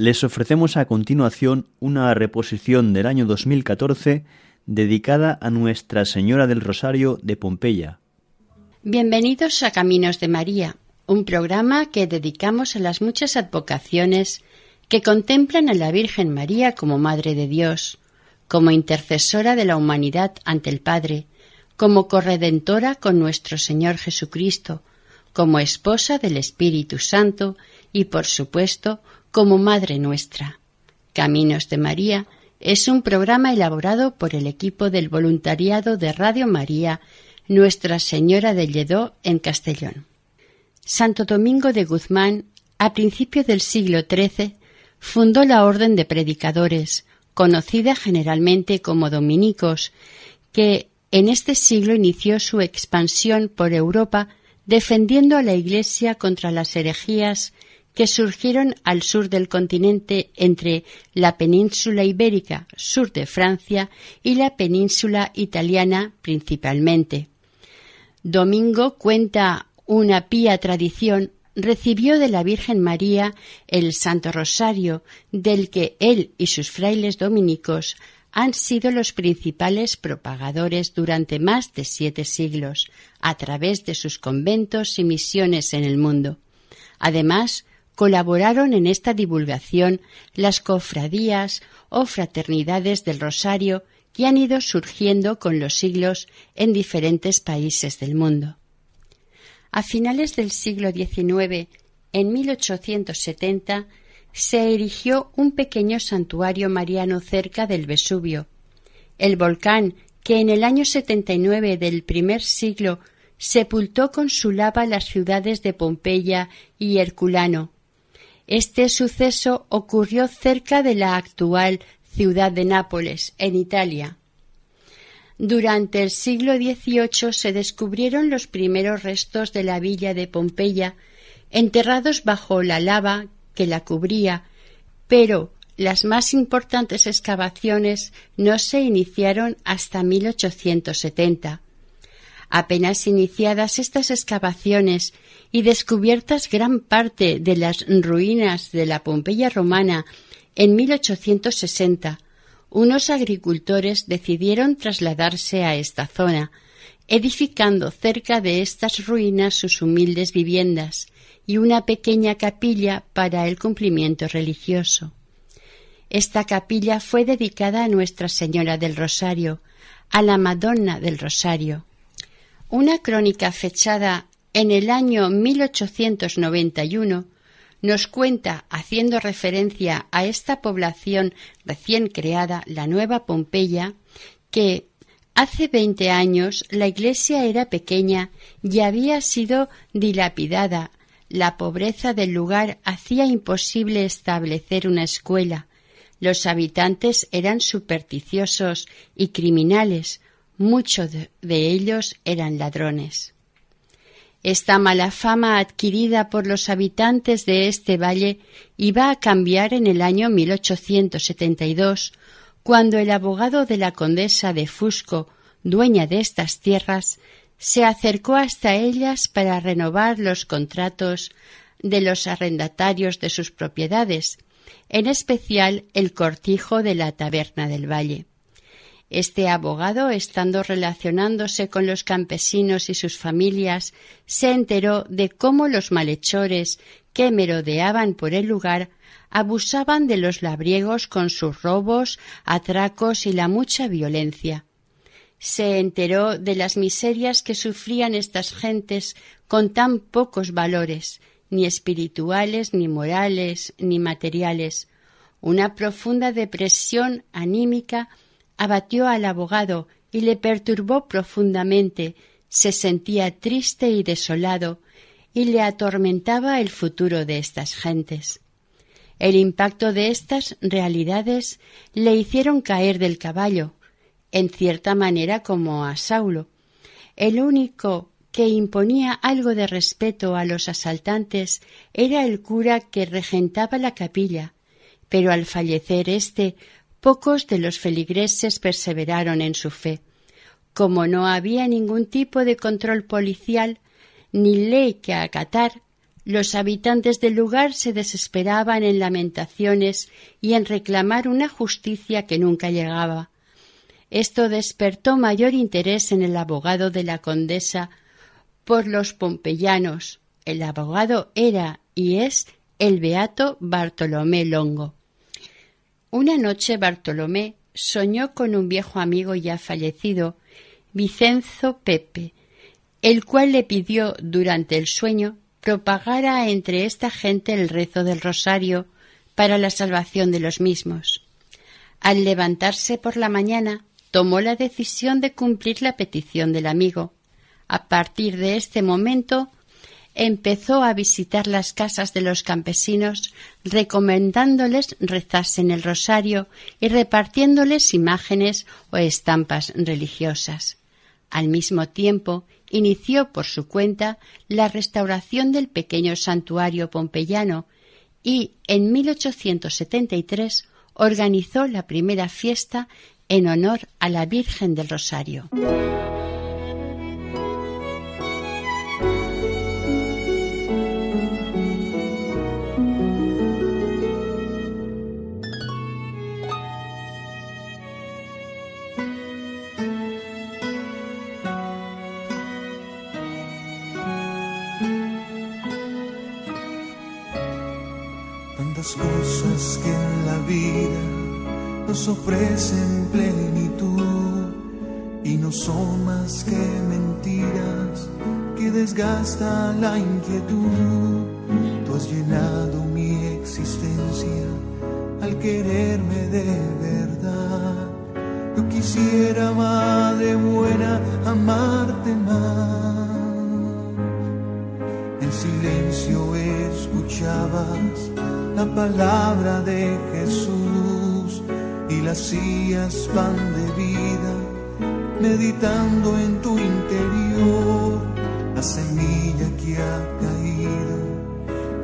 Les ofrecemos a continuación una reposición del año 2014 dedicada a Nuestra Señora del Rosario de Pompeya. Bienvenidos a Caminos de María, un programa que dedicamos a las muchas advocaciones que contemplan a la Virgen María como Madre de Dios, como intercesora de la humanidad ante el Padre, como corredentora con nuestro Señor Jesucristo, como esposa del Espíritu Santo y, por supuesto, como Madre nuestra. Caminos de María es un programa elaborado por el equipo del voluntariado de Radio María Nuestra Señora de Lledó en Castellón. Santo Domingo de Guzmán, a principios del siglo XIII, fundó la Orden de Predicadores, conocida generalmente como dominicos, que en este siglo inició su expansión por Europa defendiendo a la Iglesia contra las herejías que surgieron al sur del continente entre la península ibérica, sur de Francia, y la península italiana principalmente. Domingo cuenta una pía tradición recibió de la Virgen María el Santo Rosario, del que él y sus frailes dominicos han sido los principales propagadores durante más de siete siglos, a través de sus conventos y misiones en el mundo. Además, colaboraron en esta divulgación las cofradías o fraternidades del Rosario que han ido surgiendo con los siglos en diferentes países del mundo. A finales del siglo XIX, en 1870, se erigió un pequeño santuario mariano cerca del Vesubio. El volcán, que en el año 79 del primer siglo sepultó con su lava las ciudades de Pompeya y Herculano. Este suceso ocurrió cerca de la actual ciudad de Nápoles, en Italia. Durante el siglo XVIII se descubrieron los primeros restos de la villa de Pompeya, enterrados bajo la lava que la cubría, pero las más importantes excavaciones no se iniciaron hasta 1870. Apenas iniciadas estas excavaciones y descubiertas gran parte de las ruinas de la Pompeya romana en 1860, unos agricultores decidieron trasladarse a esta zona, edificando cerca de estas ruinas sus humildes viviendas y una pequeña capilla para el cumplimiento religioso. Esta capilla fue dedicada a Nuestra Señora del Rosario, a la Madonna del Rosario. Una crónica fechada en el año 1891 nos cuenta, haciendo referencia a esta población recién creada, la Nueva Pompeya, que hace veinte años la iglesia era pequeña y había sido dilapidada. La pobreza del lugar hacía imposible establecer una escuela. Los habitantes eran supersticiosos y criminales. Muchos de ellos eran ladrones. Esta mala fama adquirida por los habitantes de este valle iba a cambiar en el año 1872, cuando el abogado de la condesa de Fusco, dueña de estas tierras, se acercó hasta ellas para renovar los contratos de los arrendatarios de sus propiedades, en especial el cortijo de la taberna del valle. Este abogado, estando relacionándose con los campesinos y sus familias, se enteró de cómo los malhechores que merodeaban por el lugar abusaban de los labriegos con sus robos, atracos y la mucha violencia. Se enteró de las miserias que sufrían estas gentes con tan pocos valores, ni espirituales, ni morales, ni materiales. Una profunda depresión anímica abatió al abogado y le perturbó profundamente, se sentía triste y desolado y le atormentaba el futuro de estas gentes. El impacto de estas realidades le hicieron caer del caballo, en cierta manera como a Saulo. El único que imponía algo de respeto a los asaltantes era el cura que regentaba la capilla, pero al fallecer éste pocos de los feligreses perseveraron en su fe. Como no había ningún tipo de control policial ni ley que acatar, los habitantes del lugar se desesperaban en lamentaciones y en reclamar una justicia que nunca llegaba. Esto despertó mayor interés en el abogado de la condesa por los pompeyanos. El abogado era y es el beato Bartolomé Longo. Una noche Bartolomé soñó con un viejo amigo ya fallecido, Vicenzo Pepe, el cual le pidió durante el sueño propagara entre esta gente el rezo del rosario para la salvación de los mismos. Al levantarse por la mañana, tomó la decisión de cumplir la petición del amigo. A partir de este momento, empezó a visitar las casas de los campesinos, recomendándoles rezasen el rosario y repartiéndoles imágenes o estampas religiosas. Al mismo tiempo, inició por su cuenta la restauración del pequeño santuario pompeyano y en 1873 organizó la primera fiesta en honor a la Virgen del Rosario. Cosas que en la vida nos ofrecen plenitud y no son más que mentiras que desgastan la inquietud. Tú has llenado mi existencia al quererme de verdad. Yo quisiera, madre buena, amarte más. En silencio escuchabas palabra de Jesús y la hacías pan de vida, meditando en tu interior la semilla que ha caído,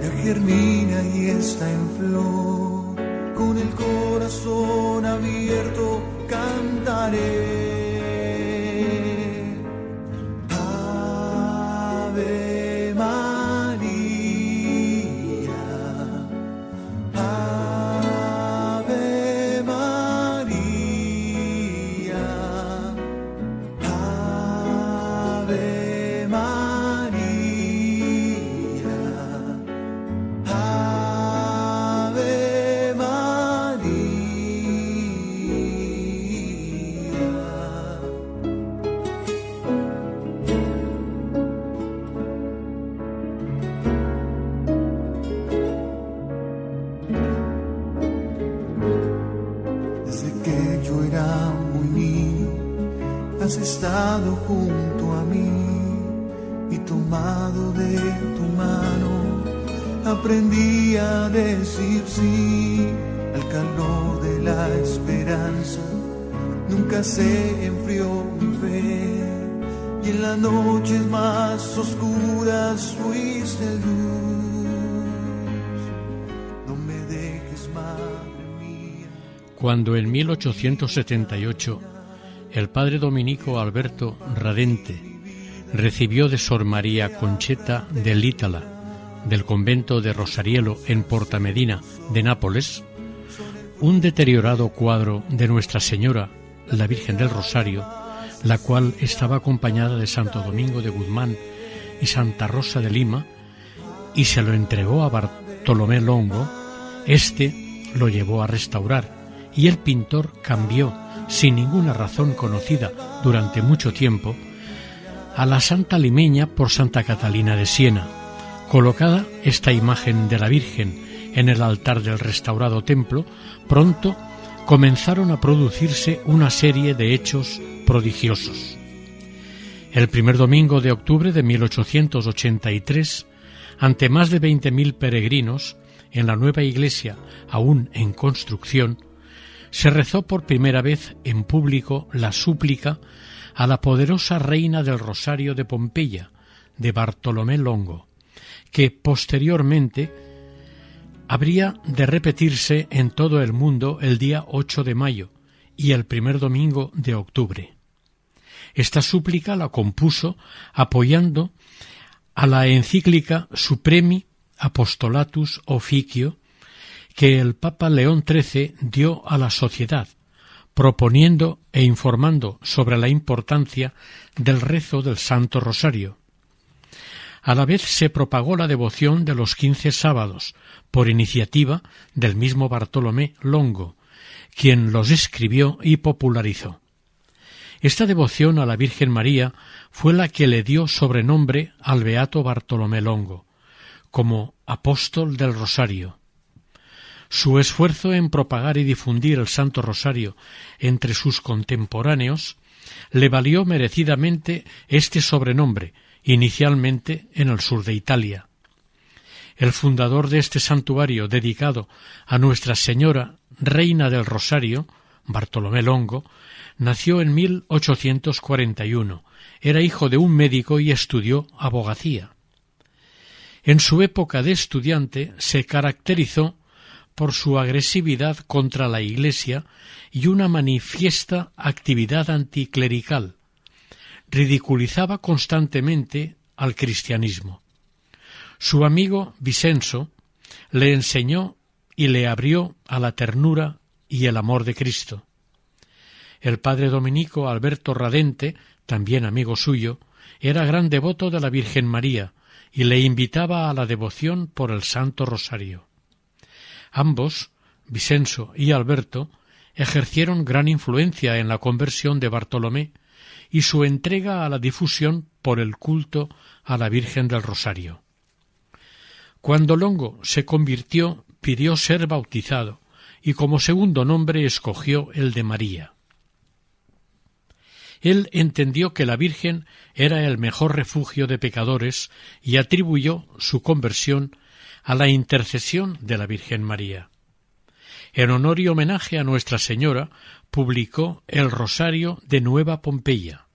ya germina y está en flor, con el corazón abierto cantaré. Aprendí a decir sí al calor de la esperanza. Nunca se enfrió mi fe y en las noches más oscuras fuiste luz. No me dejes, madre mía. Cuando en 1878 el padre dominico Alberto Radente recibió de Sor María Concheta del Ítala del convento de Rosarielo en Portamedina de Nápoles, un deteriorado cuadro de Nuestra Señora, la Virgen del Rosario, la cual estaba acompañada de Santo Domingo de Guzmán y Santa Rosa de Lima, y se lo entregó a Bartolomé Longo, éste lo llevó a restaurar y el pintor cambió, sin ninguna razón conocida durante mucho tiempo, a la Santa Limeña por Santa Catalina de Siena, Colocada esta imagen de la Virgen en el altar del restaurado templo, pronto comenzaron a producirse una serie de hechos prodigiosos. El primer domingo de octubre de 1883, ante más de veinte mil peregrinos, en la nueva iglesia, aún en construcción, se rezó por primera vez en público la súplica a la poderosa reina del Rosario de Pompeya, de Bartolomé Longo, que posteriormente habría de repetirse en todo el mundo el día 8 de mayo y el primer domingo de octubre. Esta súplica la compuso apoyando a la encíclica Supremi Apostolatus Officio que el Papa León XIII dio a la sociedad, proponiendo e informando sobre la importancia del rezo del Santo Rosario. A la vez se propagó la devoción de los quince sábados, por iniciativa del mismo Bartolomé Longo, quien los escribió y popularizó. Esta devoción a la Virgen María fue la que le dio sobrenombre al beato Bartolomé Longo, como apóstol del Rosario. Su esfuerzo en propagar y difundir el Santo Rosario entre sus contemporáneos le valió merecidamente este sobrenombre, inicialmente en el sur de Italia. El fundador de este santuario dedicado a Nuestra Señora, Reina del Rosario, Bartolomé Longo, nació en 1841. Era hijo de un médico y estudió abogacía. En su época de estudiante se caracterizó por su agresividad contra la Iglesia y una manifiesta actividad anticlerical. Ridiculizaba constantemente al cristianismo. Su amigo Vicenzo le enseñó y le abrió a la ternura y el amor de Cristo. El padre dominico Alberto Radente, también amigo suyo, era gran devoto de la Virgen María y le invitaba a la devoción por el Santo Rosario. Ambos, Vicenzo y Alberto, ejercieron gran influencia en la conversión de Bartolomé y su entrega a la difusión por el culto a la Virgen del Rosario. Cuando Longo se convirtió, pidió ser bautizado y como segundo nombre escogió el de María. Él entendió que la Virgen era el mejor refugio de pecadores y atribuyó su conversión a la intercesión de la Virgen María. En honor y homenaje a Nuestra Señora, publicó el Rosario de Nueva Pompeya.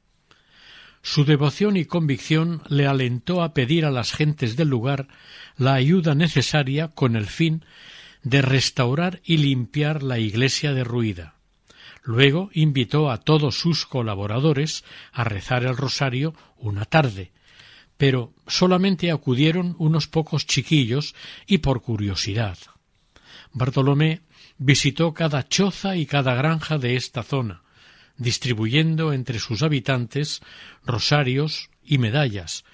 Su devoción y convicción le alentó a pedir a las gentes del lugar la ayuda necesaria con el fin de restaurar y limpiar la iglesia derruida. Luego invitó a todos sus colaboradores a rezar el rosario una tarde, pero solamente acudieron unos pocos chiquillos y por curiosidad. Bartolomé visitó cada choza y cada granja de esta zona, distribuyendo entre sus habitantes rosarios y medallas,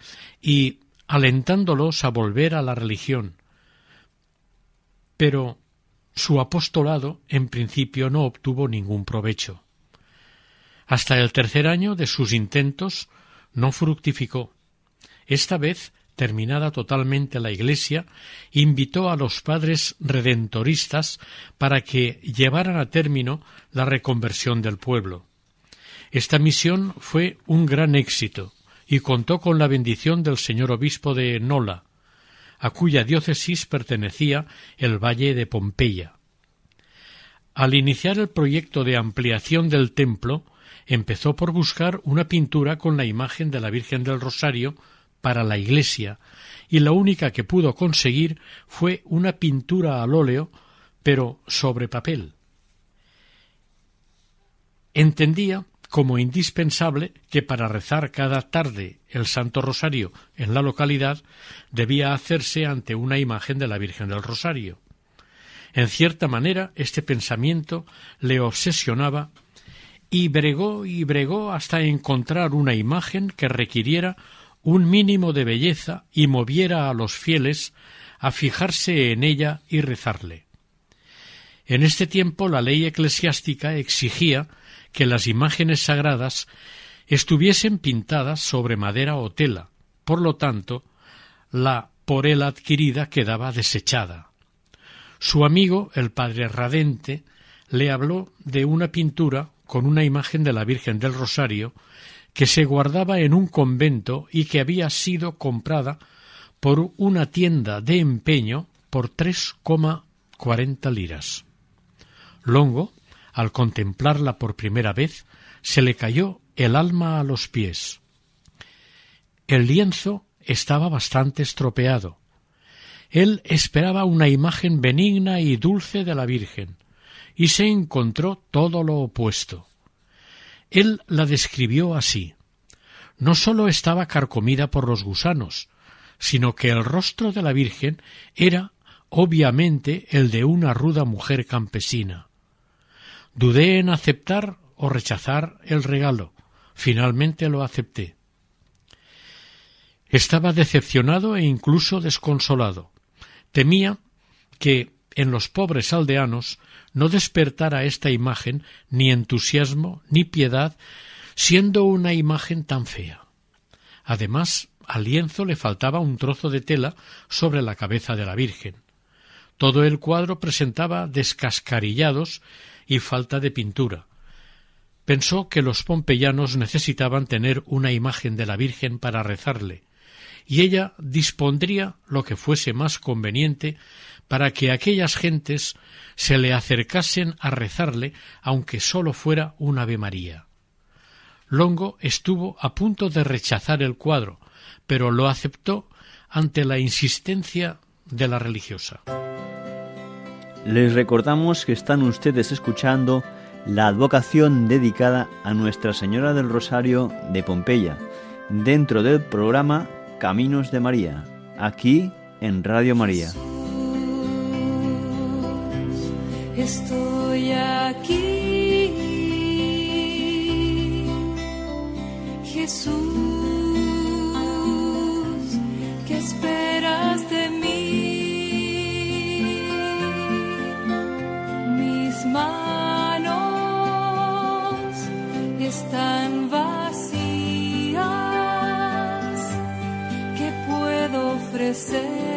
y alentándolos a volver a la religión. Pero su apostolado en principio no obtuvo ningún provecho. Hasta el tercer año de sus intentos no fructificó. Esta vez, terminada totalmente la Iglesia, invitó a los padres redentoristas para que llevaran a término la reconversión del pueblo. Esta misión fue un gran éxito y contó con la bendición del señor obispo de Nola, a cuya diócesis pertenecía el valle de Pompeya. Al iniciar el proyecto de ampliación del templo, empezó por buscar una pintura con la imagen de la Virgen del Rosario para la iglesia, y la única que pudo conseguir fue una pintura al óleo, pero sobre papel. Entendía como indispensable que para rezar cada tarde el Santo Rosario en la localidad debía hacerse ante una imagen de la Virgen del Rosario. En cierta manera, este pensamiento le obsesionaba y bregó y bregó hasta encontrar una imagen que requiriera un mínimo de belleza y moviera a los fieles a fijarse en ella y rezarle. En este tiempo la ley eclesiástica exigía que las imágenes sagradas estuviesen pintadas sobre madera o tela, por lo tanto, la por él adquirida quedaba desechada. Su amigo, el padre Radente, le habló de una pintura con una imagen de la Virgen del Rosario que se guardaba en un convento y que había sido comprada por una tienda de empeño por tres coma cuarenta liras. Longo, al contemplarla por primera vez, se le cayó el alma a los pies. El lienzo estaba bastante estropeado. Él esperaba una imagen benigna y dulce de la Virgen, y se encontró todo lo opuesto. Él la describió así. No sólo estaba carcomida por los gusanos, sino que el rostro de la Virgen era obviamente el de una ruda mujer campesina. Dudé en aceptar o rechazar el regalo. Finalmente lo acepté. Estaba decepcionado e incluso desconsolado. Temía que en los pobres aldeanos no despertara esta imagen ni entusiasmo ni piedad, siendo una imagen tan fea. Además, al lienzo le faltaba un trozo de tela sobre la cabeza de la Virgen. Todo el cuadro presentaba descascarillados y falta de pintura. Pensó que los pompeyanos necesitaban tener una imagen de la Virgen para rezarle, y ella dispondría lo que fuese más conveniente para que aquellas gentes se le acercasen a rezarle, aunque sólo fuera un Ave María. Longo estuvo a punto de rechazar el cuadro, pero lo aceptó ante la insistencia de la religiosa. Les recordamos que están ustedes escuchando la advocación dedicada a Nuestra Señora del Rosario de Pompeya, dentro del programa Caminos de María, aquí en Radio María. Estoy aquí, Jesús, ¿qué esperas de mí? Mis manos están vacías, ¿qué puedo ofrecerte?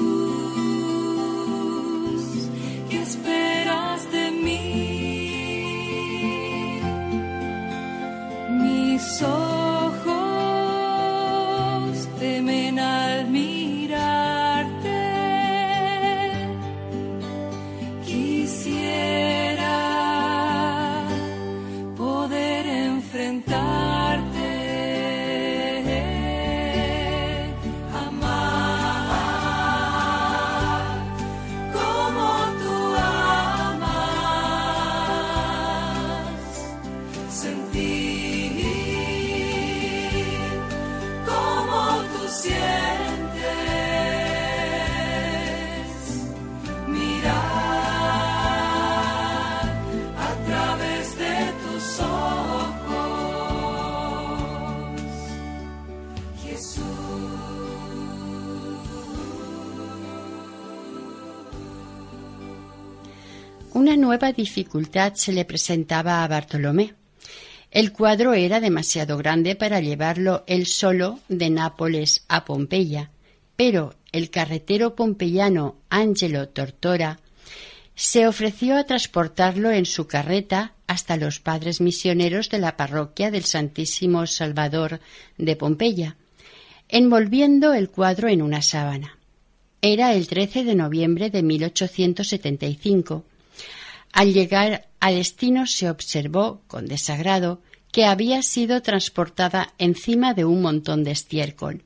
nueva dificultad se le presentaba a Bartolomé. El cuadro era demasiado grande para llevarlo él solo de Nápoles a Pompeya, pero el carretero pompeyano Angelo Tortora se ofreció a transportarlo en su carreta hasta los padres misioneros de la parroquia del Santísimo Salvador de Pompeya, envolviendo el cuadro en una sábana. Era el 13 de noviembre de 1875. Al llegar a destino se observó con desagrado que había sido transportada encima de un montón de estiércol.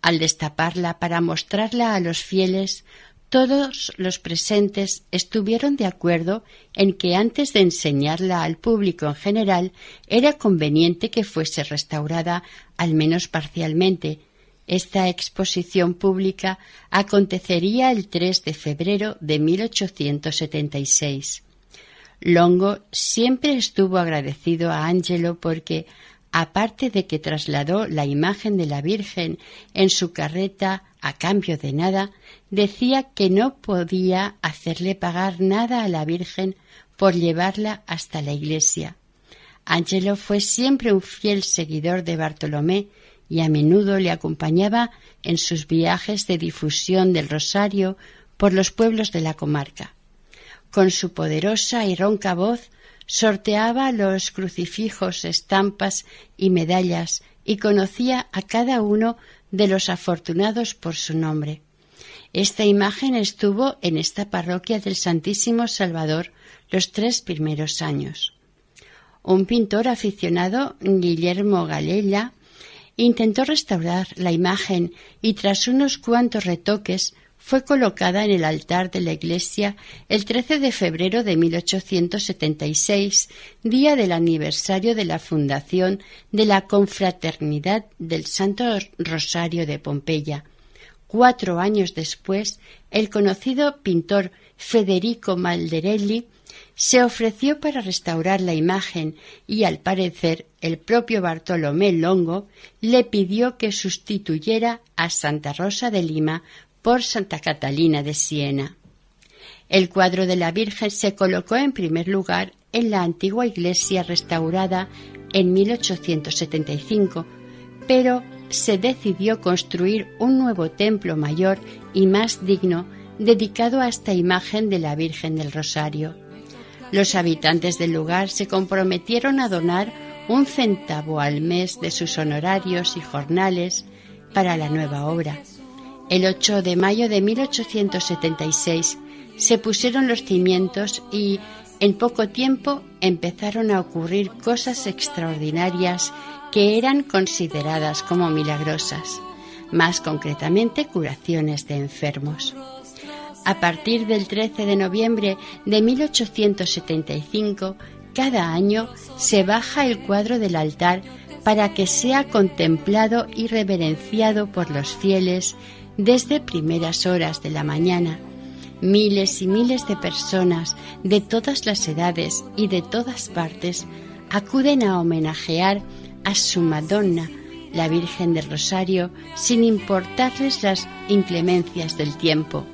Al destaparla para mostrarla a los fieles, todos los presentes estuvieron de acuerdo en que antes de enseñarla al público en general era conveniente que fuese restaurada al menos parcialmente. Esta exposición pública acontecería el 3 de febrero de 1876. Longo siempre estuvo agradecido a Angelo porque, aparte de que trasladó la imagen de la Virgen en su carreta a cambio de nada, decía que no podía hacerle pagar nada a la Virgen por llevarla hasta la iglesia. Angelo fue siempre un fiel seguidor de Bartolomé y a menudo le acompañaba en sus viajes de difusión del rosario por los pueblos de la comarca. Con su poderosa y ronca voz sorteaba los crucifijos, estampas y medallas y conocía a cada uno de los afortunados por su nombre. Esta imagen estuvo en esta parroquia del Santísimo Salvador los tres primeros años. Un pintor aficionado, Guillermo Galella, intentó restaurar la imagen y tras unos cuantos retoques fue colocada en el altar de la iglesia el 13 de febrero de 1876, día del aniversario de la fundación de la Confraternidad del Santo Rosario de Pompeya. Cuatro años después, el conocido pintor Federico Malderelli se ofreció para restaurar la imagen y, al parecer, el propio Bartolomé Longo le pidió que sustituyera a Santa Rosa de Lima por Santa Catalina de Siena. El cuadro de la Virgen se colocó en primer lugar en la antigua iglesia restaurada en 1875, pero se decidió construir un nuevo templo mayor y más digno dedicado a esta imagen de la Virgen del Rosario. Los habitantes del lugar se comprometieron a donar un centavo al mes de sus honorarios y jornales para la nueva obra. El 8 de mayo de 1876 se pusieron los cimientos y en poco tiempo empezaron a ocurrir cosas extraordinarias que eran consideradas como milagrosas, más concretamente curaciones de enfermos. A partir del 13 de noviembre de 1875, cada año se baja el cuadro del altar para que sea contemplado y reverenciado por los fieles desde primeras horas de la mañana. Miles y miles de personas de todas las edades y de todas partes acuden a homenajear a su Madonna, la Virgen del Rosario, sin importarles las inclemencias del tiempo.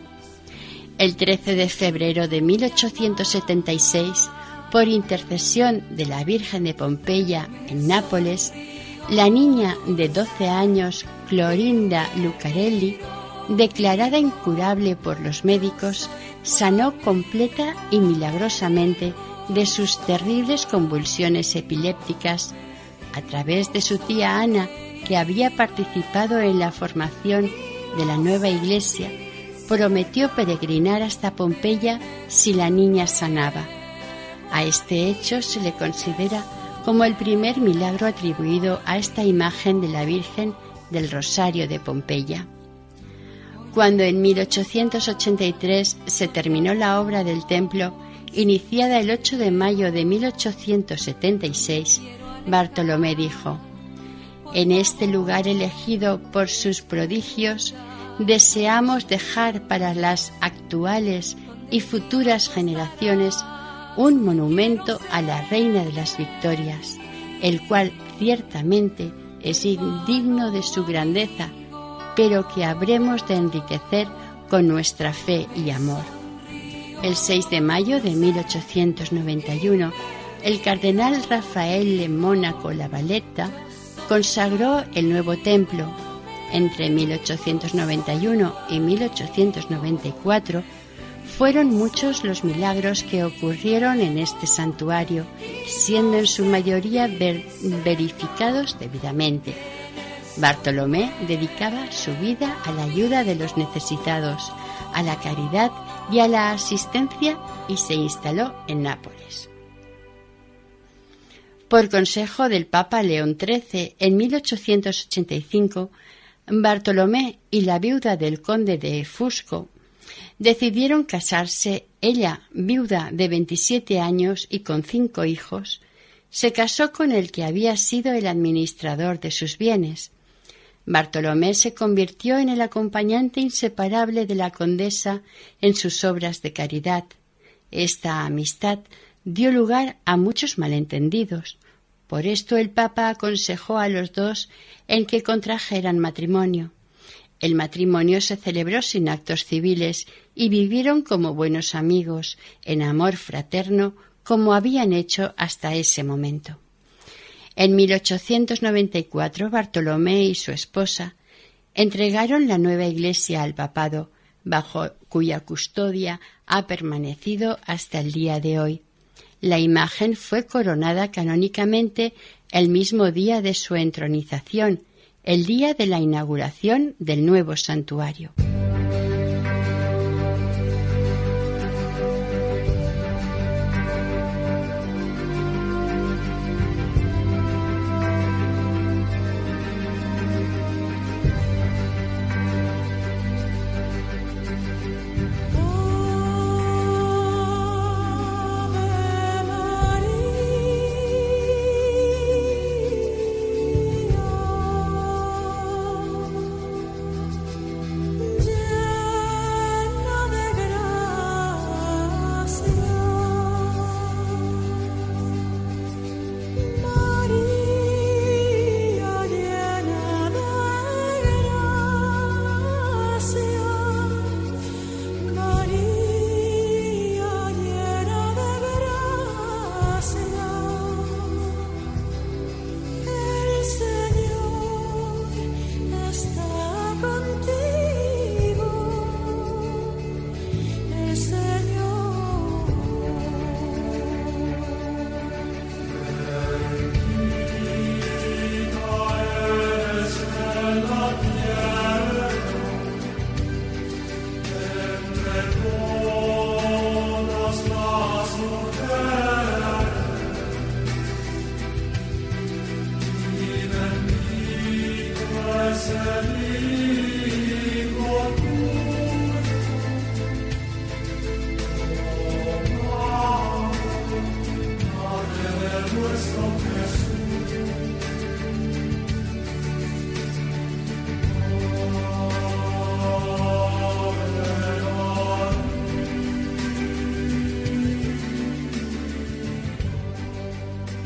El 13 de febrero de 1876, por intercesión de la Virgen de Pompeya en Nápoles, la niña de 12 años, Clorinda Lucarelli, declarada incurable por los médicos, sanó completa y milagrosamente de sus terribles convulsiones epilépticas a través de su tía Ana, que había participado en la formación de la nueva iglesia, prometió peregrinar hasta Pompeya si la niña sanaba. A este hecho se le considera como el primer milagro atribuido a esta imagen de la Virgen del Rosario de Pompeya. Cuando en 1883 se terminó la obra del templo, iniciada el 8 de mayo de 1876, Bartolomé dijo, En este lugar elegido por sus prodigios, deseamos dejar para las actuales y futuras generaciones un monumento a la Reina de las Victorias, el cual ciertamente es indigno de su grandeza, pero que habremos de enriquecer con nuestra fe y amor. El 6 de mayo de 1891, el cardenal Rafael de Mónaco Lavaletta consagró el nuevo templo. Entre 1891 y 1894 fueron muchos los milagros que ocurrieron en este santuario, siendo en su mayoría verificados debidamente. Bartolomé dedicaba su vida a la ayuda de los necesitados, a la caridad y a la asistencia y se instaló en Nápoles. Por consejo del Papa León XIII, en 1885, Bartolomé y la viuda del conde de Fusco decidieron casarse. Ella, viuda de 27 años y con cinco hijos, se casó con el que había sido el administrador de sus bienes. Bartolomé se convirtió en el acompañante inseparable de la condesa en sus obras de caridad. Esta amistad dio lugar a muchos malentendidos, Por esto el Papa aconsejó a los dos en que contrajeran matrimonio. El matrimonio se celebró sin actos civiles y vivieron como buenos amigos, en amor fraterno, como habían hecho hasta ese momento. En 1894 Bartolomé y su esposa entregaron la nueva iglesia al papado, bajo cuya custodia ha permanecido hasta el día de hoy. La imagen fue coronada canónicamente el mismo día de su entronización, el día de la inauguración del nuevo santuario.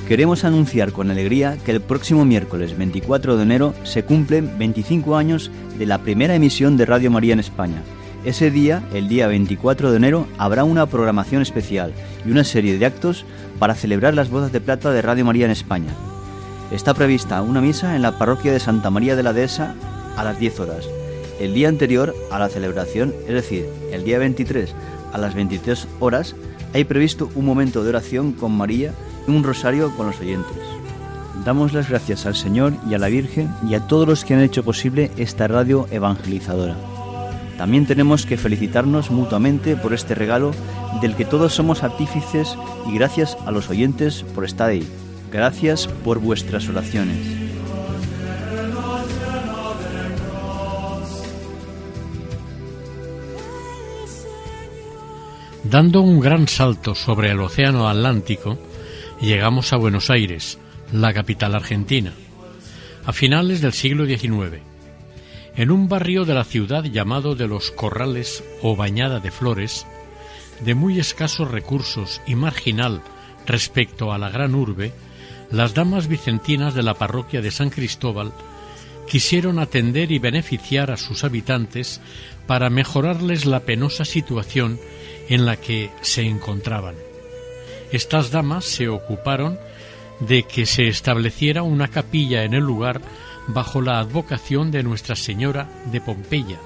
Queremos anunciar con alegría que el próximo miércoles 24 de enero se cumplen 25 años de la primera emisión de Radio María en España. Ese día, el día 24 de enero, habrá una programación especial y una serie de actos para celebrar las bodas de plata de Radio María en España. Está prevista una misa en la parroquia de Santa María de la Dehesa a las 10 horas. El día anterior a la celebración, es decir, el día 23 a las 23 horas, hay previsto un momento de oración con María un rosario con los oyentes. Damos las gracias al Señor y a la Virgen y a todos los que han hecho posible esta radio evangelizadora. También tenemos que felicitarnos mutuamente por este regalo del que todos somos artífices y gracias a los oyentes por estar ahí. Gracias por vuestras oraciones. Dando un gran salto sobre el Océano Atlántico, llegamos a Buenos Aires, la capital argentina, a finales del siglo XIX. En un barrio de la ciudad llamado de los Corrales o Bañada de Flores, de muy escasos recursos y marginal respecto a la gran urbe, las damas vicentinas de la parroquia de San Cristóbal quisieron atender y beneficiar a sus habitantes para mejorarles la penosa situación en la que se encontraban. Estas damas se ocuparon de que se estableciera una capilla en el lugar bajo la advocación de Nuestra Señora de Pompeya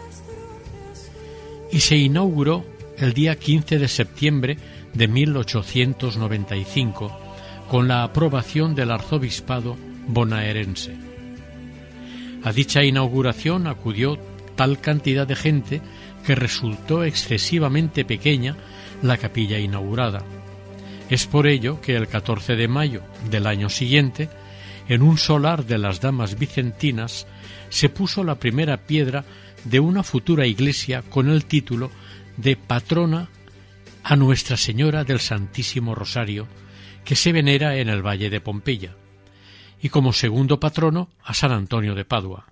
y se inauguró el día 15 de septiembre de 1895 con la aprobación del arzobispado bonaerense. A dicha inauguración acudió tal cantidad de gente que resultó excesivamente pequeña la capilla inaugurada es por ello que el 14 de mayo del año siguiente, en un solar de las Damas Vicentinas, se puso la primera piedra de una futura iglesia con el título de patrona a Nuestra Señora del Santísimo Rosario, que se venera en el Valle de Pompeya, y como segundo patrono a San Antonio de Padua.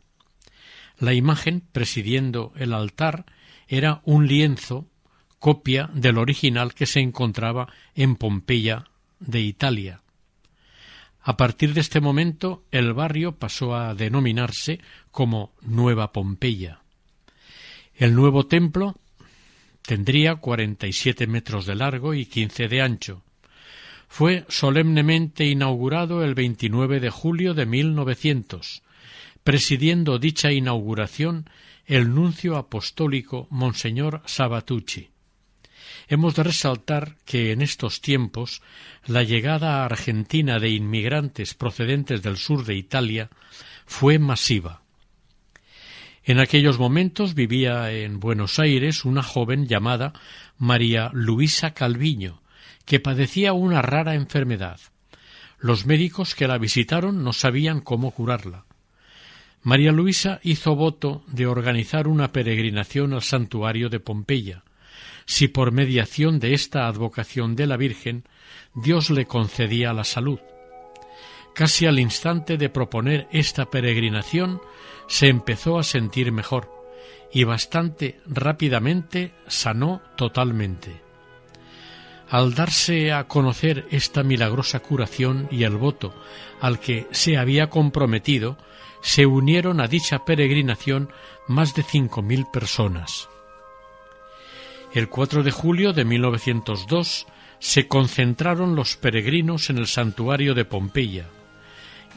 La imagen presidiendo el altar era un lienzo copia del original que se encontraba en Pompeya de Italia. A partir de este momento el barrio pasó a denominarse como Nueva Pompeya. El nuevo templo tendría cuarenta y siete metros de largo y quince de ancho. Fue solemnemente inaugurado el 29 de julio de 1900, presidiendo dicha inauguración el nuncio apostólico Monseñor Sabatucci. Hemos de resaltar que en estos tiempos la llegada a Argentina de inmigrantes procedentes del sur de Italia fue masiva. En aquellos momentos vivía en Buenos Aires una joven llamada María Luisa Calviño, que padecía una rara enfermedad. Los médicos que la visitaron no sabían cómo curarla. María Luisa hizo voto de organizar una peregrinación al santuario de Pompeya, si por mediación de esta advocación de la Virgen Dios le concedía la salud. Casi al instante de proponer esta peregrinación se empezó a sentir mejor y bastante rápidamente sanó totalmente. Al darse a conocer esta milagrosa curación y el voto al que se había comprometido, se unieron a dicha peregrinación más de cinco mil personas. El 4 de julio de 1902 se concentraron los peregrinos en el santuario de Pompeya,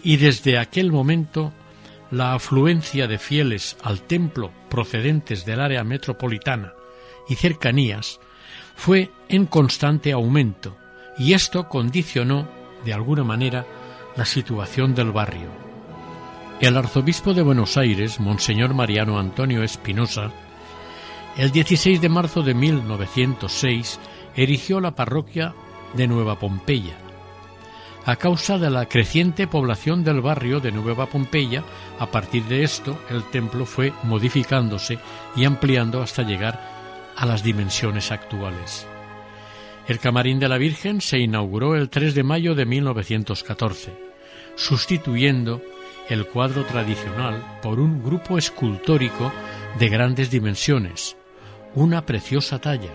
y desde aquel momento la afluencia de fieles al templo procedentes del área metropolitana y cercanías fue en constante aumento, y esto condicionó, de alguna manera, la situación del barrio. El arzobispo de Buenos Aires, Monseñor Mariano Antonio Espinosa, el 16 de marzo de 1906 erigió la parroquia de Nueva Pompeya. A causa de la creciente población del barrio de Nueva Pompeya, a partir de esto el templo fue modificándose y ampliando hasta llegar a las dimensiones actuales. El camarín de la Virgen se inauguró el 3 de mayo de 1914, sustituyendo el cuadro tradicional por un grupo escultórico de grandes dimensiones, una preciosa talla,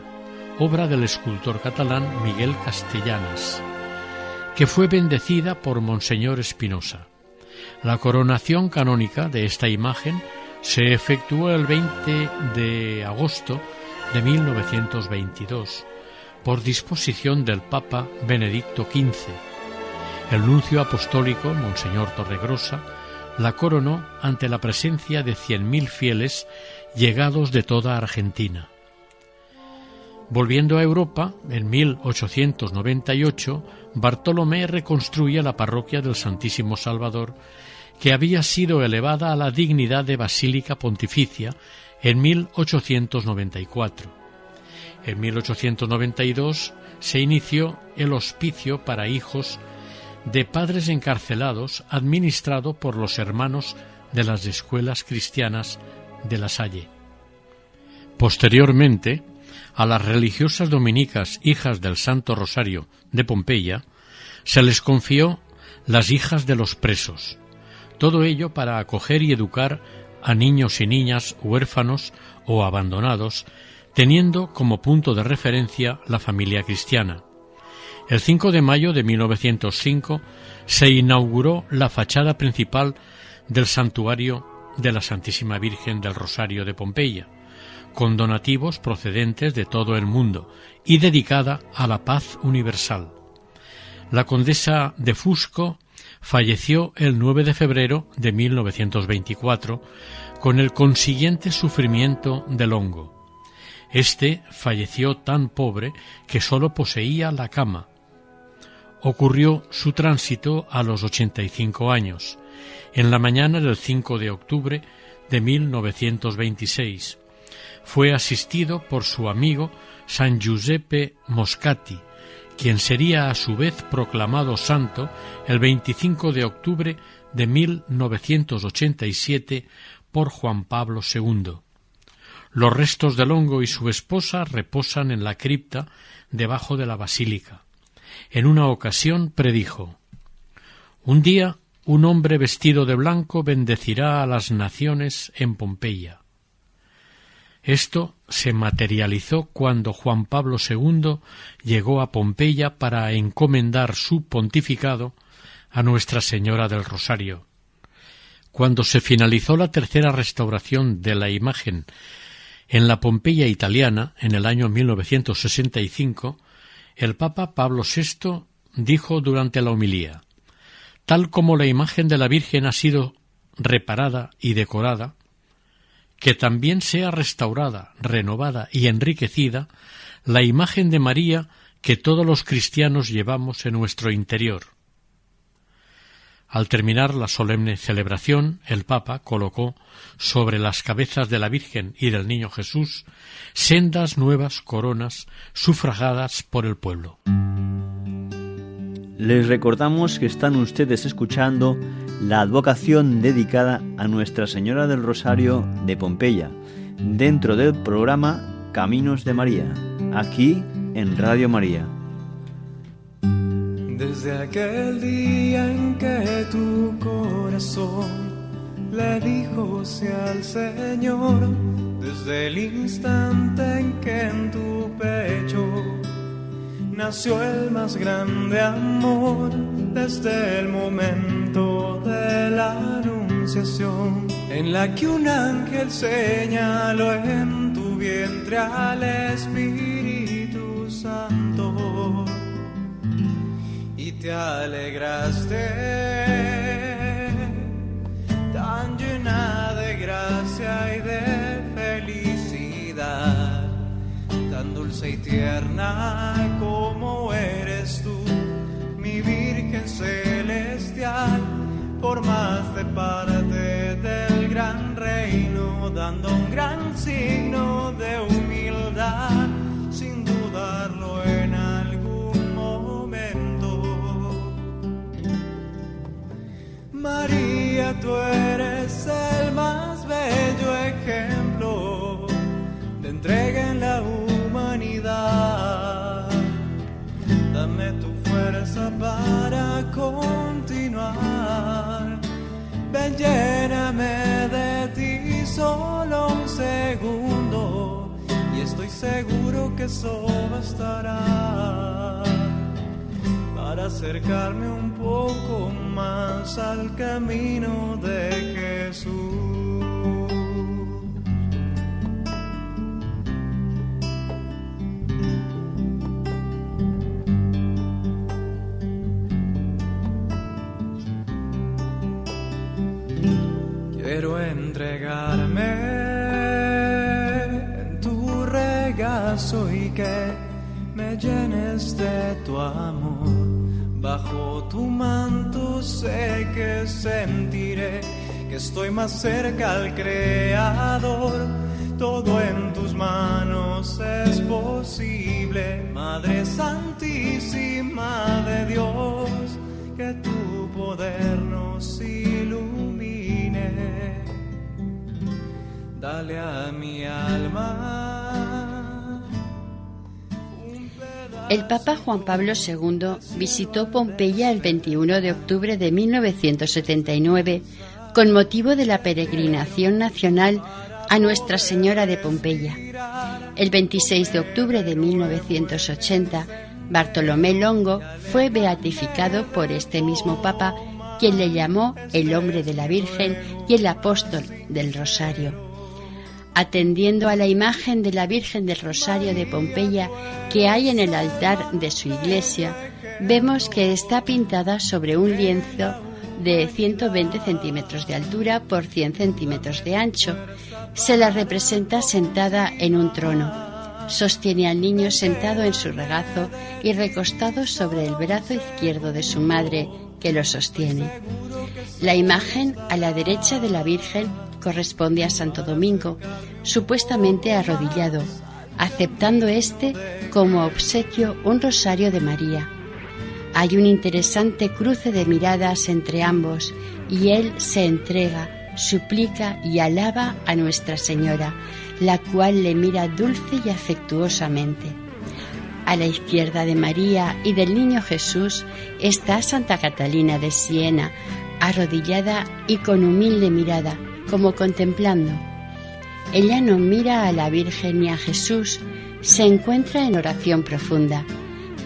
obra del escultor catalán Miguel Castellanas, que fue bendecida por Monseñor Espinosa. La coronación canónica de esta imagen se efectuó el 20 de agosto de 1922 por disposición del Papa Benedicto XV. El nuncio apostólico, Monseñor Torregrosa, la coronó ante la presencia de cien mil fieles llegados de toda Argentina. Volviendo a Europa, en 1898, Bartolomé reconstruye la parroquia del Santísimo Salvador, que había sido elevada a la dignidad de Basílica Pontificia en 1894. En 1892 se inició el hospicio para hijos de padres encarcelados administrado por los hermanos de las escuelas cristianas de La Salle. Posteriormente, a las religiosas dominicas hijas del Santo Rosario de Pompeya se les confió las hijas de los presos, todo ello para acoger y educar a niños y niñas huérfanos o abandonados, teniendo como punto de referencia la familia cristiana. El 5 de mayo de 1905 se inauguró la fachada principal del santuario de la Santísima Virgen del Rosario de Pompeya, con donativos procedentes de todo el mundo y dedicada a la paz universal. La condesa de Fusco falleció el 9 de febrero de 1924 con el consiguiente sufrimiento del hongo. Este falleció tan pobre que sólo poseía la cama. Ocurrió su tránsito a los 85 años, en la mañana del 5 de octubre de 1926, fue asistido por su amigo San Giuseppe Moscati, quien sería a su vez proclamado santo el 25 de octubre de 1987 por Juan Pablo II. Los restos de Longo y su esposa reposan en la cripta debajo de la basílica. En una ocasión predijo Un día un hombre vestido de blanco bendecirá a las naciones en Pompeya. Esto se materializó cuando Juan Pablo II llegó a Pompeya para encomendar su pontificado a Nuestra Señora del Rosario. Cuando se finalizó la tercera restauración de la imagen en la Pompeya italiana en el año 1965, el Papa Pablo VI dijo durante la homilía Tal como la imagen de la Virgen ha sido reparada y decorada, que también sea restaurada, renovada y enriquecida la imagen de María que todos los cristianos llevamos en nuestro interior. Al terminar la solemne celebración, el Papa colocó sobre las cabezas de la Virgen y del Niño Jesús sendas nuevas coronas sufragadas por el pueblo. Les recordamos que están ustedes escuchando la advocación dedicada a Nuestra Señora del Rosario de Pompeya, dentro del programa Caminos de María, aquí en Radio María. Desde aquel día en que tu corazón le dijo al Señor, desde el instante en que en tu pecho nació el más grande amor, desde el momento de la anunciación, en la que un ángel señaló en tu vientre al Espíritu Santo te alegraste, tan llena de gracia y de felicidad, tan dulce y tierna como eres tú, mi Virgen celestial, formaste parte del gran reino, dando un gran signo de humildad, María, tú eres el más bello ejemplo de entrega en la humanidad. Dame tu fuerza para continuar. Ven, lléname de ti solo un segundo y estoy seguro que eso bastará para acercarme un poco más al camino de Jesús. Quiero entregarme en tu regazo y que me llenes de tu amor Bajo tu manto sé que sentiré que estoy más cerca al Creador. Todo en tus manos es posible, Madre Santísima de Dios, que tu poder nos ilumine. Dale a mi alma el Papa Juan Pablo II visitó Pompeya el 21 de octubre de 1979 con motivo de la peregrinación nacional a Nuestra Señora de Pompeya. El 26 de octubre de 1980, Bartolomé Longo fue beatificado por este mismo Papa, quien le llamó el hombre de la Virgen y el apóstol del Rosario atendiendo a la imagen de la Virgen del Rosario de Pompeya que hay en el altar de su iglesia, vemos que está pintada sobre un lienzo de 120 centímetros de altura por 100 centímetros de ancho. Se la representa sentada en un trono. Sostiene al niño sentado en su regazo y recostado sobre el brazo izquierdo de su madre, que lo sostiene. La imagen a la derecha de la Virgen corresponde a Santo Domingo, supuestamente arrodillado, aceptando este como obsequio un rosario de María. Hay un interesante cruce de miradas entre ambos y él se entrega, suplica y alaba a Nuestra Señora, la cual le mira dulce y afectuosamente. A la izquierda de María y del Niño Jesús está Santa Catalina de Siena, arrodillada y con humilde mirada, como contemplando. Ella no mira a la Virgen ni a Jesús, se encuentra en oración profunda.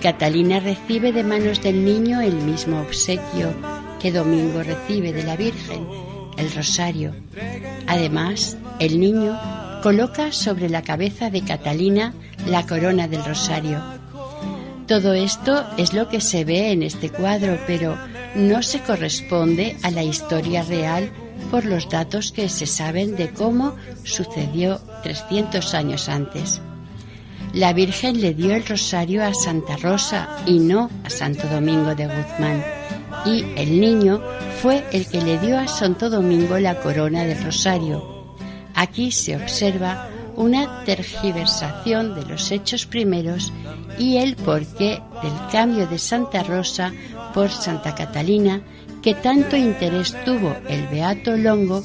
Catalina recibe de manos del niño el mismo obsequio que Domingo recibe de la Virgen, el rosario. Además, el niño coloca sobre la cabeza de Catalina la corona del rosario. Todo esto es lo que se ve en este cuadro, pero no se corresponde a la historia real por los datos que se saben de cómo sucedió 300 años antes. La Virgen le dio el rosario a Santa Rosa y no a Santo Domingo de Guzmán. Y el niño fue el que le dio a Santo Domingo la corona del rosario. Aquí se observa una tergiversación de los hechos primeros y el porqué del cambio de Santa Rosa por Santa Catalina que tanto interés tuvo el Beato Longo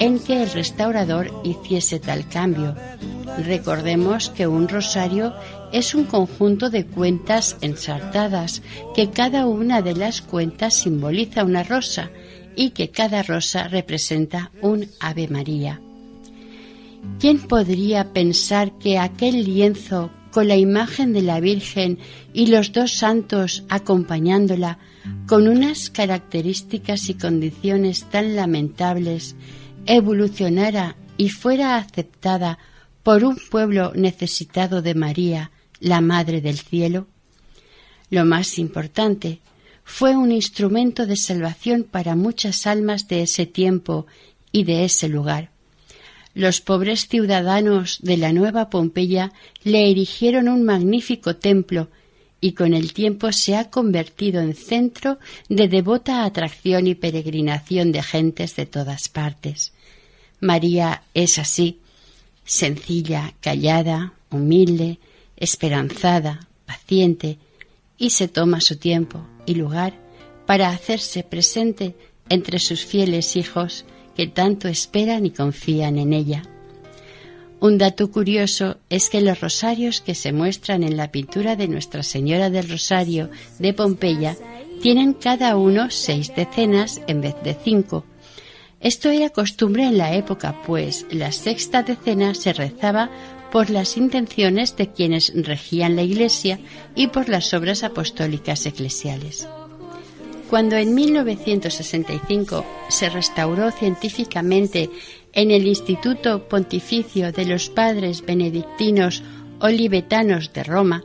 en que el restaurador hiciese tal cambio. Recordemos que un rosario es un conjunto de cuentas ensartadas, que cada una de las cuentas simboliza una rosa y que cada rosa representa un Ave María. ¿Quién podría pensar que aquel lienzo con la imagen de la Virgen y los dos santos acompañándola con unas características y condiciones tan lamentables, evolucionara y fuera aceptada por un pueblo necesitado de María, la Madre del Cielo? Lo más importante, fue un instrumento de salvación para muchas almas de ese tiempo y de ese lugar. Los pobres ciudadanos de la nueva Pompeya le erigieron un magnífico templo y con el tiempo se ha convertido en centro de devota atracción y peregrinación de gentes de todas partes. María es así, sencilla, callada, humilde, esperanzada, paciente, y se toma su tiempo y lugar para hacerse presente entre sus fieles hijos que tanto esperan y confían en ella. Un dato curioso es que los rosarios que se muestran en la pintura de Nuestra Señora del Rosario de Pompeya tienen cada uno seis decenas en vez de cinco. Esto era costumbre en la época, pues la sexta decena se rezaba por las intenciones de quienes regían la Iglesia y por las obras apostólicas eclesiales. Cuando en 1965 se restauró científicamente en el Instituto Pontificio de los Padres Benedictinos Olivetanos de Roma,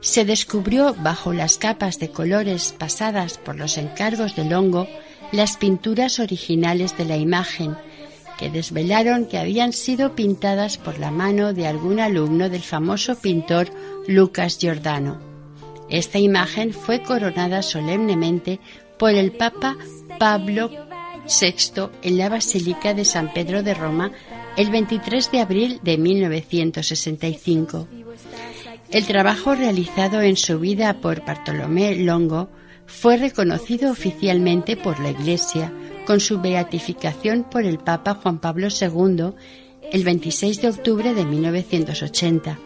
se descubrió bajo las capas de colores pasadas por los encargos del hongo las pinturas originales de la imagen, que desvelaron que habían sido pintadas por la mano de algún alumno del famoso pintor Lucas Giordano. Esta imagen fue coronada solemnemente por el Papa Pablo VI en la Basílica de San Pedro de Roma el 23 de abril de 1965. El trabajo realizado en su vida por Bartolomé Longo fue reconocido oficialmente por la Iglesia con su beatificación por el Papa Juan Pablo II el 26 de octubre de 1980,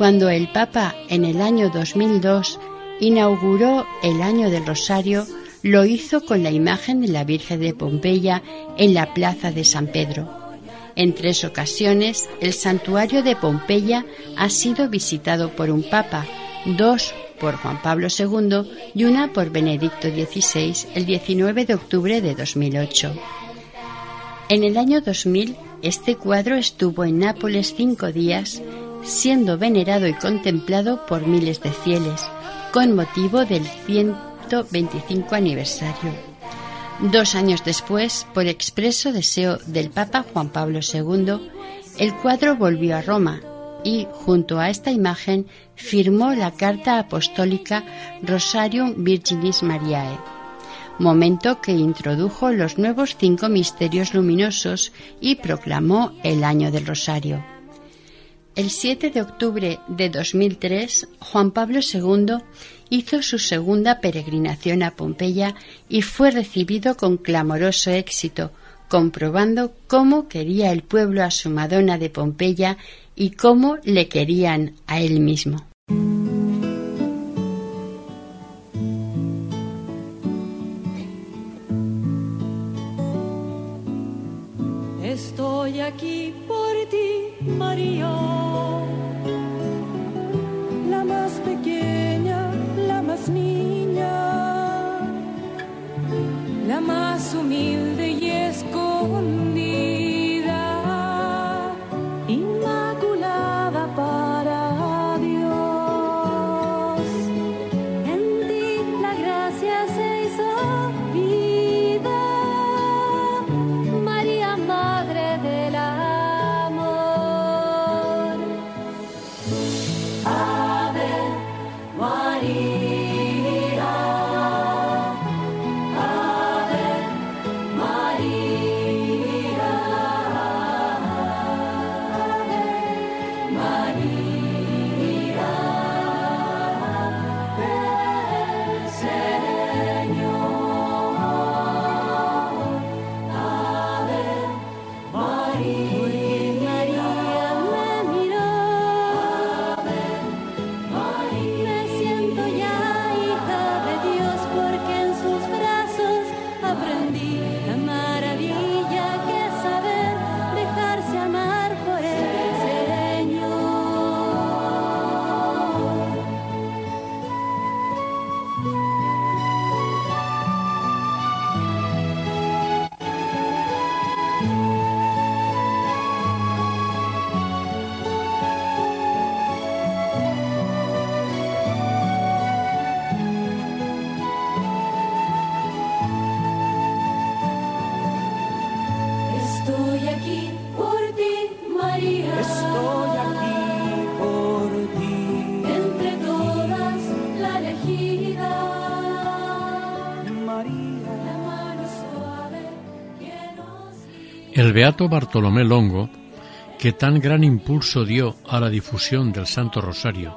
cuando el Papa en el año 2002 inauguró el Año del Rosario lo hizo con la imagen de la Virgen de Pompeya en la plaza de San Pedro. En tres ocasiones, el santuario de Pompeya ha sido visitado por un papa, dos por Juan Pablo II y una por Benedicto XVI el 19 de octubre de 2008. En el año 2000, este cuadro estuvo en Nápoles cinco días, siendo venerado y contemplado por miles de fieles, con motivo del 125 aniversario. Dos años después, por expreso deseo del Papa Juan Pablo II, el cuadro volvió a Roma y, junto a esta imagen, firmó la carta apostólica Rosarium Virginis Mariae, momento que introdujo los nuevos cinco misterios luminosos y proclamó el año del Rosario. El 7 de octubre de 2003, Juan Pablo II hizo su segunda peregrinación a Pompeya y fue recibido con clamoroso éxito, comprobando cómo quería el pueblo a su Madonna de Pompeya y cómo le querían a él mismo. Estoy aquí por ti, María, El beato Bartolomé Longo, que tan gran impulso dio a la difusión del Santo Rosario,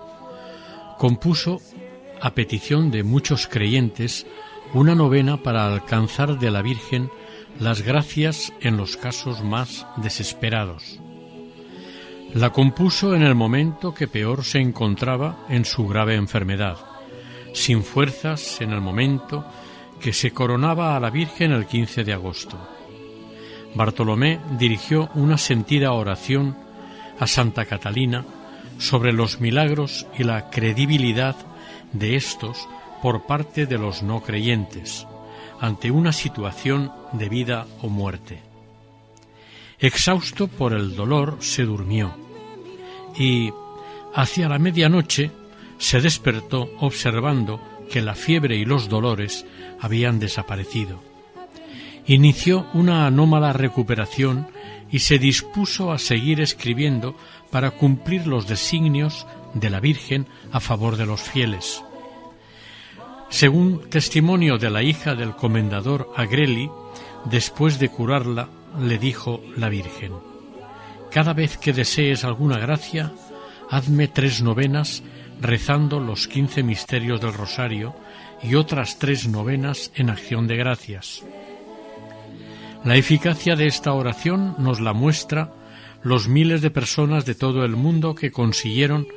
compuso, a petición de muchos creyentes, una novena para alcanzar de la Virgen las gracias en los casos más desesperados. La compuso en el momento que peor se encontraba en su grave enfermedad, sin fuerzas en el momento que se coronaba a la Virgen el 15 de agosto. Bartolomé dirigió una sentida oración a Santa Catalina sobre los milagros y la credibilidad de estos por parte de los no creyentes ante una situación de vida o muerte. Exhausto por el dolor, se durmió y hacia la medianoche se despertó observando que la fiebre y los dolores habían desaparecido inició una anómala recuperación y se dispuso a seguir escribiendo para cumplir los designios de la Virgen a favor de los fieles. Según testimonio de la hija del comendador Agreli, después de curarla, le dijo la Virgen, Cada vez que desees alguna gracia, hazme tres novenas rezando los quince misterios del rosario y otras tres novenas en acción de gracias. La eficacia de esta oración nos la muestra los miles de personas de todo el mundo que consiguieron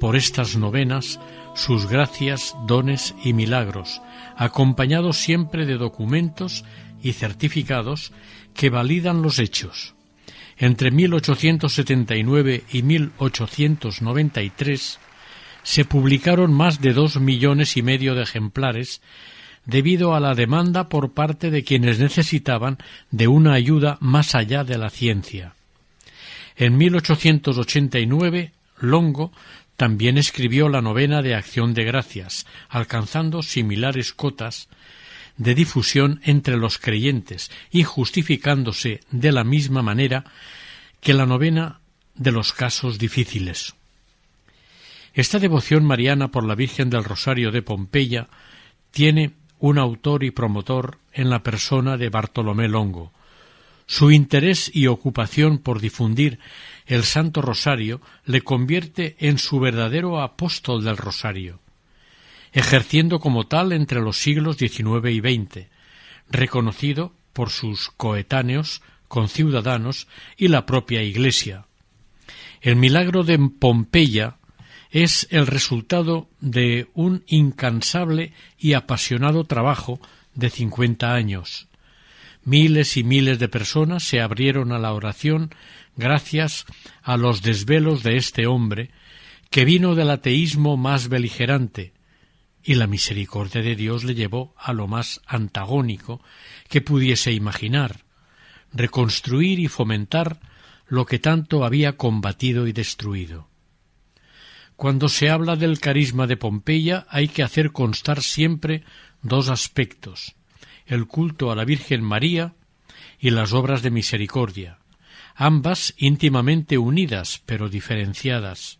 por estas novenas sus gracias, dones y milagros, acompañados siempre de documentos y certificados que validan los hechos. Entre 1879 y 1893 se publicaron más de dos millones y medio de ejemplares debido a la demanda por parte de quienes necesitaban de una ayuda más allá de la ciencia. En 1889, Longo también escribió la novena de Acción de Gracias, alcanzando similares cotas de difusión entre los creyentes y justificándose de la misma manera que la novena de los casos difíciles. Esta devoción mariana por la Virgen del Rosario de Pompeya tiene un autor y promotor en la persona de Bartolomé Longo. Su interés y ocupación por difundir el Santo Rosario le convierte en su verdadero apóstol del Rosario, ejerciendo como tal entre los siglos XIX y XX, reconocido por sus coetáneos, conciudadanos y la propia Iglesia. El milagro de Pompeya es el resultado de un incansable y apasionado trabajo de cincuenta años. Miles y miles de personas se abrieron a la oración gracias a los desvelos de este hombre que vino del ateísmo más beligerante y la misericordia de Dios le llevó a lo más antagónico que pudiese imaginar, reconstruir y fomentar lo que tanto había combatido y destruido. Cuando se habla del carisma de Pompeya hay que hacer constar siempre dos aspectos el culto a la Virgen María y las obras de misericordia, ambas íntimamente unidas pero diferenciadas.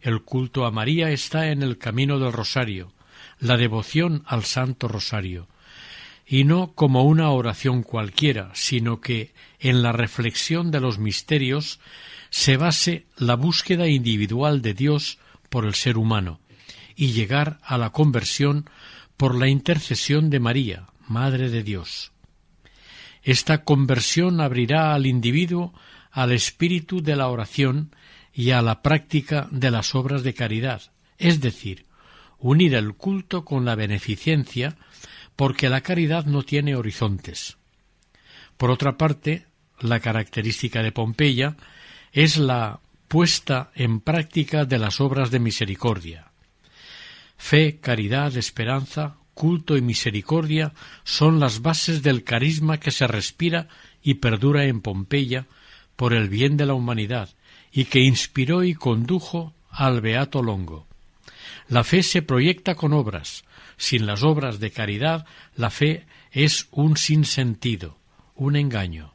El culto a María está en el camino del rosario, la devoción al Santo Rosario, y no como una oración cualquiera, sino que en la reflexión de los misterios se base la búsqueda individual de Dios por el ser humano, y llegar a la conversión por la intercesión de María, Madre de Dios. Esta conversión abrirá al individuo al espíritu de la oración y a la práctica de las obras de caridad, es decir, unir el culto con la beneficencia, porque la caridad no tiene horizontes. Por otra parte, la característica de Pompeya es la puesta en práctica de las obras de misericordia. Fe, caridad, esperanza, culto y misericordia son las bases del carisma que se respira y perdura en Pompeya por el bien de la humanidad y que inspiró y condujo al Beato Longo. La fe se proyecta con obras. Sin las obras de caridad, la fe es un sinsentido, un engaño.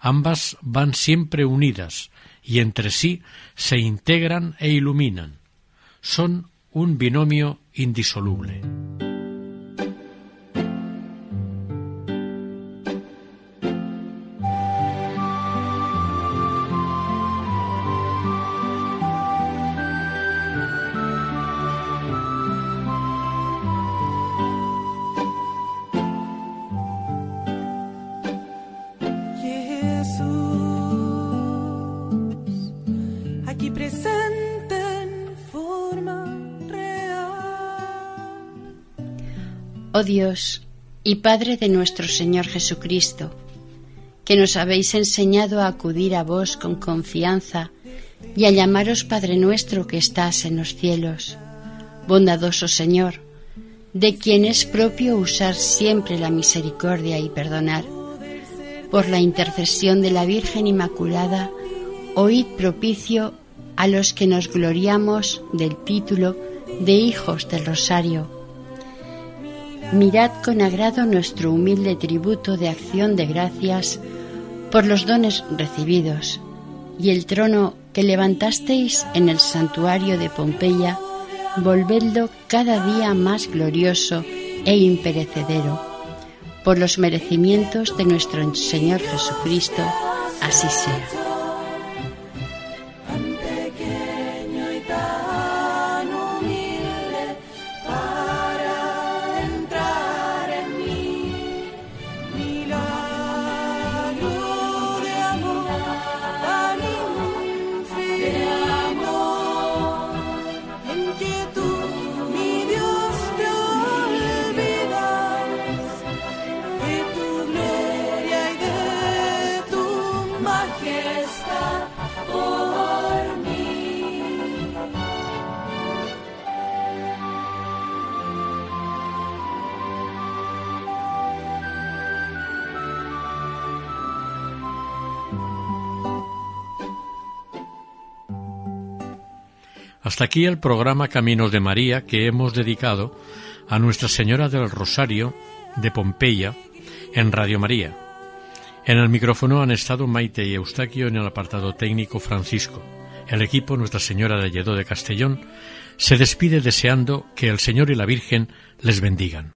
Ambas van siempre unidas y entre sí se integran e iluminan. Son un binomio indisoluble. Oh Dios y Padre de nuestro Señor Jesucristo, que nos habéis enseñado a acudir a vos con confianza y a llamaros Padre nuestro que estás en los cielos. Bondadoso Señor, de quien es propio usar siempre la misericordia y perdonar. Por la intercesión de la Virgen Inmaculada, oíd propicio a los que nos gloriamos del título de hijos del Rosario mirad con agrado nuestro humilde tributo de acción de gracias por los dones recibidos y el trono que levantasteis en el santuario de Pompeya, volvedlo cada día más glorioso e imperecedero. Por los merecimientos de nuestro Señor Jesucristo, así sea. Hasta aquí el programa Caminos de María que hemos dedicado a Nuestra Señora del Rosario de Pompeya en Radio María. En el micrófono han estado Maite y Eustaquio en el apartado técnico Francisco. El equipo Nuestra Señora de Lledó de Castellón se despide deseando que el Señor y la Virgen les bendigan.